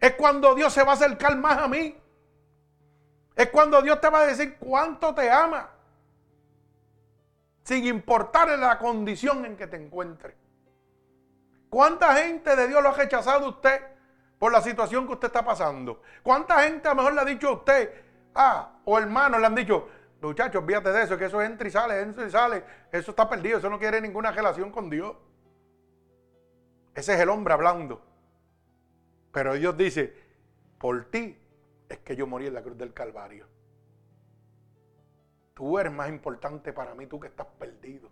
Es cuando Dios se va a acercar más a mí. Es cuando Dios te va a decir cuánto te ama. Sin importar la condición en que te encuentres. ¿Cuánta gente de Dios lo ha rechazado usted por la situación que usted está pasando? ¿Cuánta gente a lo mejor le ha dicho a usted, ah, o hermanos le han dicho, muchachos, olvídate de eso, que eso entra y sale, entra y sale, eso está perdido, eso no quiere ninguna relación con Dios? Ese es el hombre hablando. Pero Dios dice, por ti es que yo morí en la cruz del Calvario. Tú eres más importante para mí, tú que estás perdido.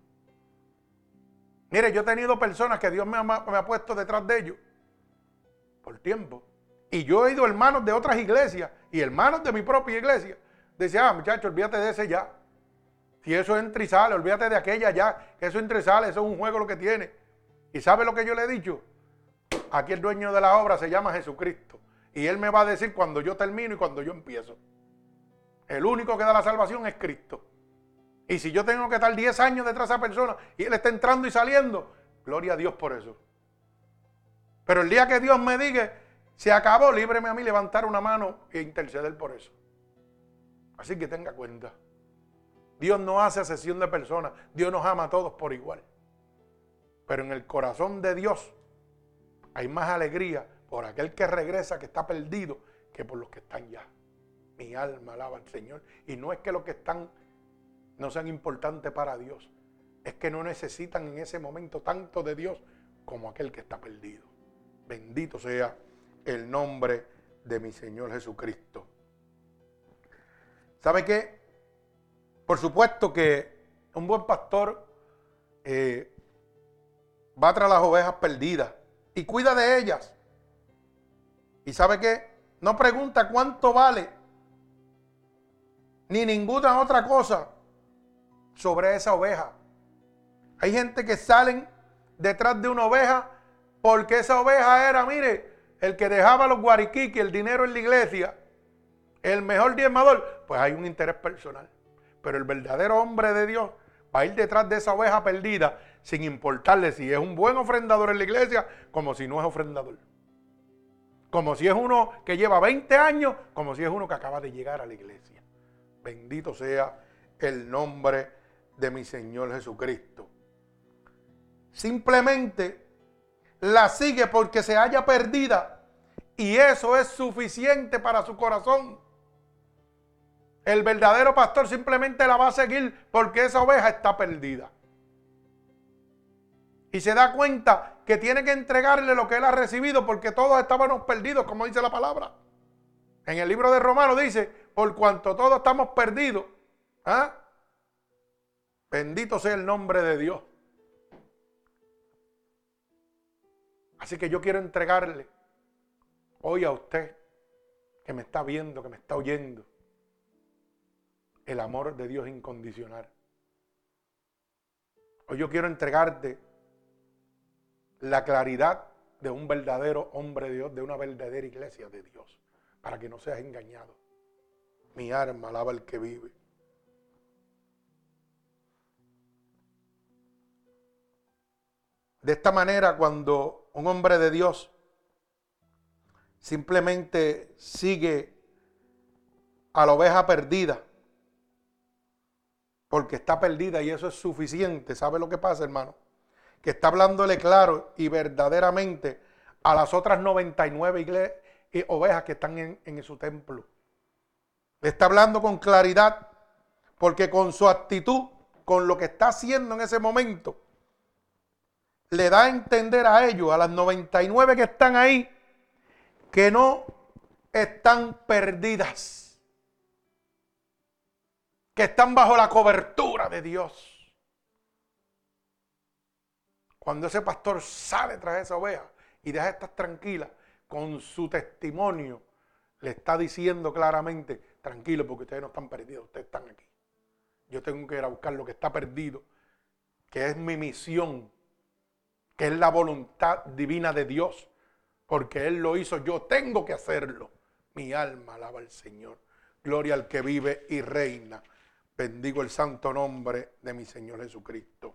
Mire, yo he tenido personas que Dios me ha, puesto detrás de ellos por tiempo. Y yo he ido hermanos de otras iglesias y hermanos de mi propia iglesia. Decía, ah, muchachos, olvídate de ese ya. Si eso entra y sale, olvídate de aquella ya. Que eso entra y sale, eso es un juego lo que tiene. ¿Y sabe lo que yo le he dicho? Aquí el dueño de la obra se llama Jesucristo. Y Él me va a decir cuando yo termino y cuando yo empiezo. El único que da la salvación es Cristo. Y si yo tengo que estar 10 años detrás de esa persona y él está entrando y saliendo, gloria a Dios por eso. Pero el día que Dios me diga, se acabó, líbreme a mí levantar una mano e interceder por eso. Así que tenga cuenta. Dios no hace sesión de personas. Dios nos ama a todos por igual. Pero en el corazón de Dios hay más alegría por aquel que regresa, que está perdido, que por los que están ya. Mi alma alaba al Señor. Y no es que los que están no sean importantes para Dios. Es que no necesitan en ese momento tanto de Dios como aquel que está perdido. Bendito sea el nombre de mi Señor Jesucristo. ¿Sabe qué? Por supuesto que un buen pastor eh, va tras las ovejas perdidas y cuida de ellas. ¿Y sabe qué? No pregunta cuánto vale ni ninguna otra cosa sobre esa oveja. Hay gente que salen detrás de una oveja porque esa oveja era, mire, el que dejaba los guariquiques, el dinero en la iglesia, el mejor diezmador, pues hay un interés personal. Pero el verdadero hombre de Dios va a ir detrás de esa oveja perdida sin importarle si es un buen ofrendador en la iglesia como si no es ofrendador. Como si es uno que lleva 20 años, como si es uno que acaba de llegar a la iglesia. Bendito sea el nombre de mi Señor Jesucristo. Simplemente la sigue porque se haya perdida y eso es suficiente para su corazón. El verdadero pastor simplemente la va a seguir porque esa oveja está perdida. Y se da cuenta que tiene que entregarle lo que él ha recibido porque todos estábamos perdidos, como dice la palabra. En el libro de Romanos dice, por cuanto todos estamos perdidos, ¿ah? Bendito sea el nombre de Dios. Así que yo quiero entregarle hoy a usted que me está viendo, que me está oyendo, el amor de Dios incondicional. Hoy yo quiero entregarte la claridad de un verdadero hombre de Dios, de una verdadera iglesia de Dios, para que no seas engañado. Mi alma alaba al que vive. De esta manera, cuando un hombre de Dios simplemente sigue a la oveja perdida, porque está perdida y eso es suficiente, ¿sabe lo que pasa, hermano? que está hablándole claro y verdaderamente a las otras 99 y ovejas que están en, en su templo. Le está hablando con claridad, porque con su actitud, con lo que está haciendo en ese momento, le da a entender a ellos, a las 99 que están ahí, que no están perdidas, que están bajo la cobertura de Dios. Cuando ese pastor sale tras esa oveja y deja estar tranquila, con su testimonio, le está diciendo claramente, tranquilo, porque ustedes no están perdidos, ustedes están aquí. Yo tengo que ir a buscar lo que está perdido, que es mi misión, que es la voluntad divina de Dios, porque Él lo hizo, yo tengo que hacerlo. Mi alma alaba al Señor. Gloria al que vive y reina. Bendigo el santo nombre de mi Señor Jesucristo.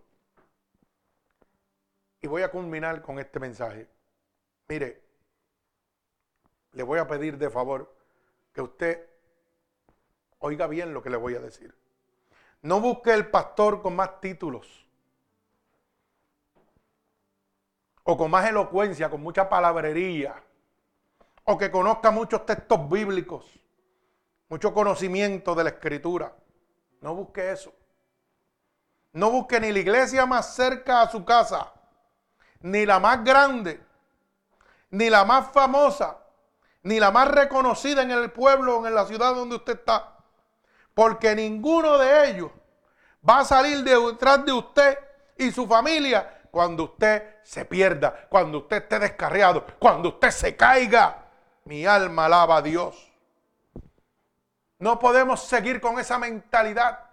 Y voy a culminar con este mensaje. Mire, le voy a pedir de favor que usted oiga bien lo que le voy a decir. No busque el pastor con más títulos o con más elocuencia, con mucha palabrería, o que conozca muchos textos bíblicos, mucho conocimiento de la escritura. No busque eso. No busque ni la iglesia más cerca a su casa ni la más grande, ni la más famosa, ni la más reconocida en el pueblo o en la ciudad donde usted está. Porque ninguno de ellos va a salir detrás de usted y su familia cuando usted se pierda, cuando usted esté descarriado, cuando usted se caiga. Mi alma alaba a Dios. No podemos seguir con esa mentalidad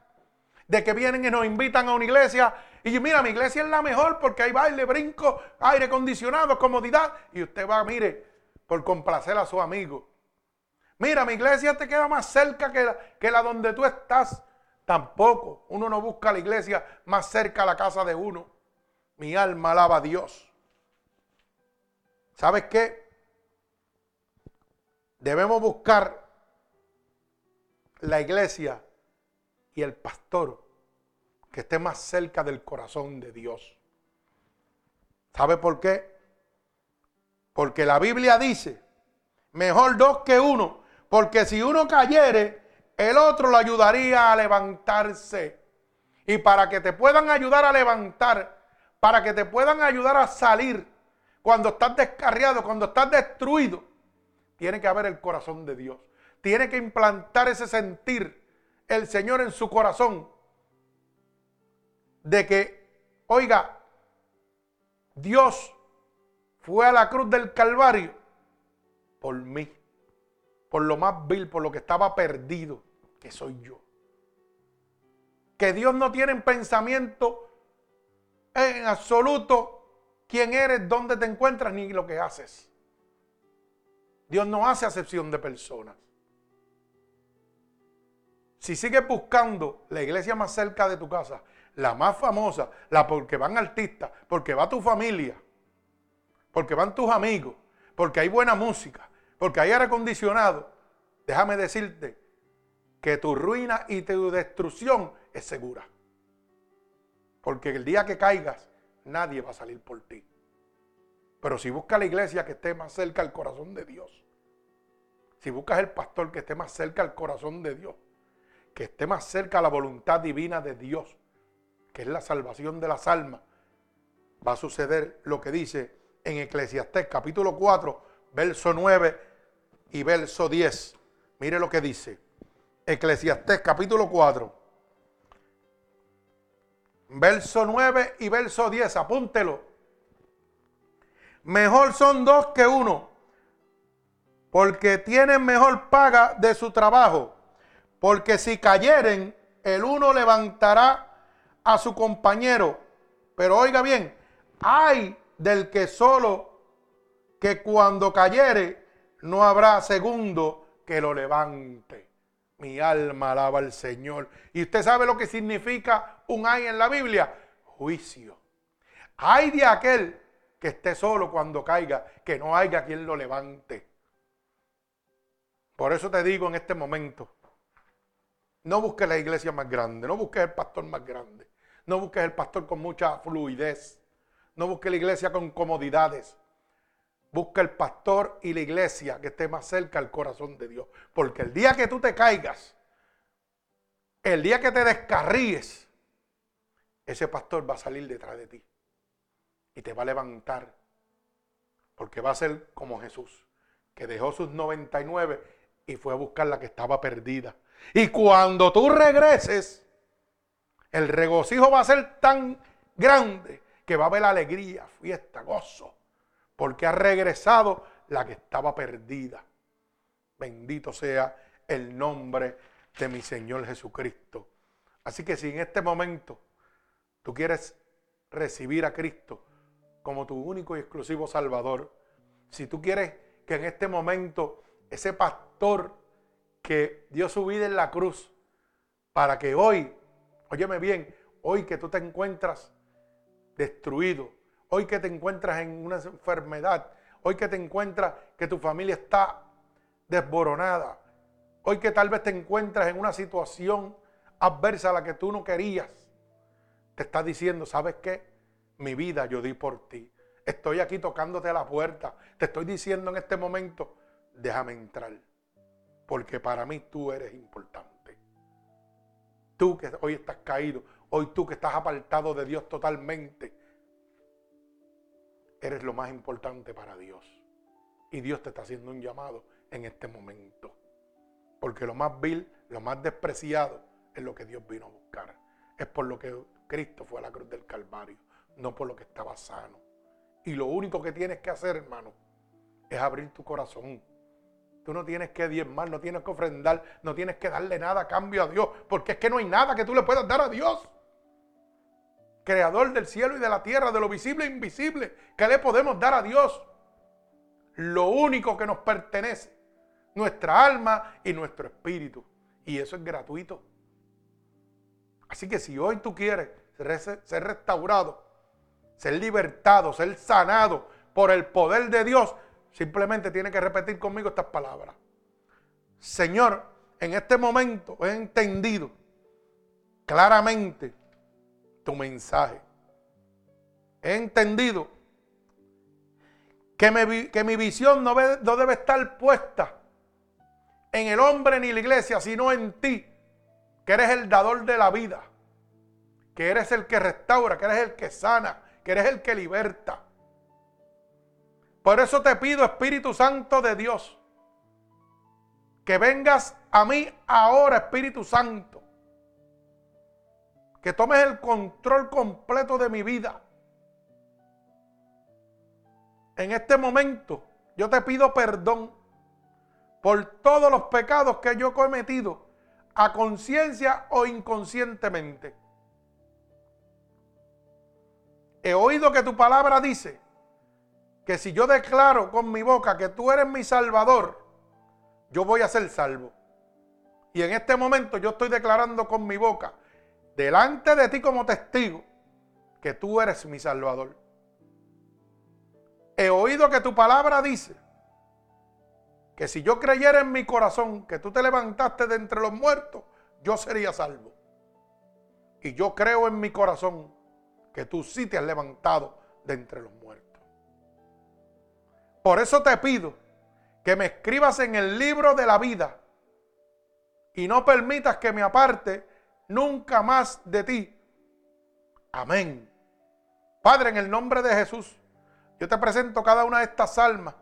de que vienen y nos invitan a una iglesia y mira, mi iglesia es la mejor porque hay baile, brinco, aire acondicionado, comodidad. Y usted va, mire, por complacer a su amigo. Mira, mi iglesia te queda más cerca que la, que la donde tú estás. Tampoco. Uno no busca la iglesia más cerca a la casa de uno. Mi alma alaba a Dios. ¿Sabes qué? Debemos buscar la iglesia y el pastor que esté más cerca del corazón de Dios. ¿Sabe por qué? Porque la Biblia dice, mejor dos que uno, porque si uno cayere, el otro lo ayudaría a levantarse. Y para que te puedan ayudar a levantar, para que te puedan ayudar a salir cuando estás descarriado, cuando estás destruido, tiene que haber el corazón de Dios. Tiene que implantar ese sentir el Señor en su corazón de que, oiga, Dios fue a la cruz del Calvario por mí, por lo más vil, por lo que estaba perdido, que soy yo. Que Dios no tiene en pensamiento en absoluto quién eres, dónde te encuentras, ni lo que haces. Dios no hace acepción de personas. Si sigues buscando la iglesia más cerca de tu casa, la más famosa, la porque van artistas, porque va tu familia, porque van tus amigos, porque hay buena música, porque hay aire acondicionado, déjame decirte que tu ruina y tu destrucción es segura. Porque el día que caigas, nadie va a salir por ti. Pero si buscas la iglesia que esté más cerca al corazón de Dios, si buscas el pastor que esté más cerca al corazón de Dios, que esté más cerca a la voluntad divina de Dios, que es la salvación de las almas, va a suceder lo que dice en Eclesiastés capítulo 4, verso 9 y verso 10. Mire lo que dice. Eclesiastés capítulo 4, verso 9 y verso 10. Apúntelo. Mejor son dos que uno, porque tienen mejor paga de su trabajo. Porque si cayeren, el uno levantará a su compañero, Pero oiga bien, hay del que solo que cuando cayere no habrá segundo que lo levante. Mi alma alaba al Señor. ¿Y usted sabe lo que significa un ay en la Biblia? Juicio. Hay de aquel que esté solo cuando caiga, que no haya quien lo levante. Por eso te digo en este momento, no busques la iglesia más grande, no busques el pastor más grande, no busques el pastor con mucha fluidez, no busques la iglesia con comodidades. Busca el pastor y la iglesia que esté más cerca al corazón de Dios. Porque el día que tú te caigas, el día que te descarríes, ese pastor va a salir detrás de ti y te va a levantar. Porque va a ser como Jesús, que dejó sus 99 y fue a buscar la que estaba perdida. Y cuando tú regreses, el regocijo va a ser tan grande que va a haber alegría, fiesta, gozo, porque ha regresado la que estaba perdida. Bendito sea el nombre de mi Señor Jesucristo. Así que si en este momento tú quieres recibir a Cristo como tu único y exclusivo Salvador, si tú quieres que en este momento ese pastor que dio su vida en la cruz para que hoy, óyeme bien, hoy que tú te encuentras destruido, hoy que te encuentras en una enfermedad, hoy que te encuentras que tu familia está desboronada, hoy que tal vez te encuentras en una situación adversa a la que tú no querías, te está diciendo, ¿sabes qué? Mi vida yo di por ti. Estoy aquí tocándote la puerta. Te estoy diciendo en este momento, déjame entrar porque para mí tú eres importante. Tú que hoy estás caído, hoy tú que estás apartado de Dios totalmente, eres lo más importante para Dios. Y Dios te está haciendo un llamado en este momento. Porque lo más vil, lo más despreciado es lo que Dios vino a buscar. Es por lo que Cristo fue a la cruz del Calvario, no por lo que estaba sano. Y lo único que tienes que hacer, hermano, es abrir tu corazón Tú no tienes que diezmar, no tienes que ofrendar, no tienes que darle nada a cambio a Dios, porque es que no hay nada que tú le puedas dar a Dios. Creador del cielo y de la tierra, de lo visible e invisible, ¿qué le podemos dar a Dios? Lo único que nos pertenece, nuestra alma y nuestro espíritu. Y eso es gratuito. Así que si hoy tú quieres ser restaurado, ser libertado, ser sanado por el poder de Dios, Simplemente tiene que repetir conmigo estas palabras. Señor, en este momento he entendido claramente tu mensaje. He entendido que, mi visión no, no debe estar puesta en el hombre ni la iglesia, sino en ti, que eres el dador de la vida, que eres el que restaura, que eres el que sana, que eres el que liberta. Por eso te pido, Espíritu Santo de Dios, que vengas a mí ahora, Espíritu Santo. Que tomes el control completo de mi vida. En este momento yo te pido perdón por todos los pecados que yo he cometido, a conciencia o inconscientemente. He oído que tu palabra dice que si yo declaro con mi boca que tú eres mi salvador, yo voy a ser salvo. Y en este momento yo estoy declarando con mi boca, delante de ti como testigo, que tú eres mi salvador. He oído que tu palabra dice que si yo creyera en mi corazón que tú te levantaste de entre los muertos, yo sería salvo. Y yo creo en mi corazón que tú sí te has levantado de entre los muertos. Por eso te pido que me escribas en el libro de la vida y no permitas que me aparte nunca más de ti. Amén. Padre, en el nombre de Jesús, yo te presento cada una de estas almas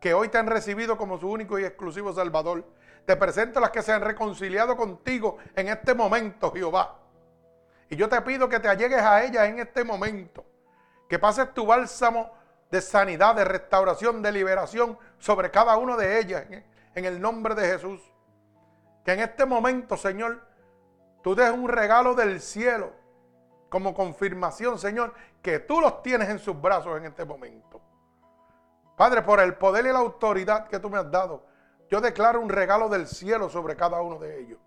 que hoy te han recibido como su único y exclusivo Salvador. Te presento las que se han reconciliado contigo en este momento, Jehová. Y yo te pido que te allegues a ellas en este momento. Que pases tu bálsamo de sanidad, de restauración, de liberación sobre cada uno de ellas en el nombre de Jesús. Que en este momento, Señor, tú des un regalo del cielo como confirmación, Señor, que tú los tienes en sus brazos en este momento. Padre, por el poder y la autoridad que tú me has dado, yo declaro un regalo del cielo sobre cada uno de ellos.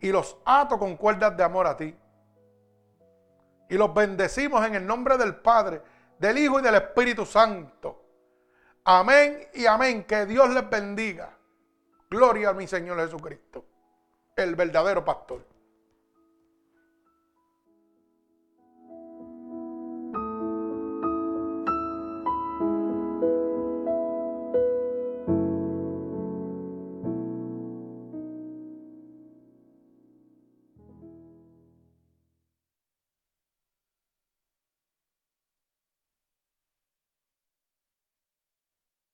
Y los ato con cuerdas de amor a ti. Y los bendecimos en el nombre del Padre, del Hijo y del Espíritu Santo. Amén y amén. Que Dios les bendiga. Gloria a mi Señor Jesucristo, el verdadero pastor.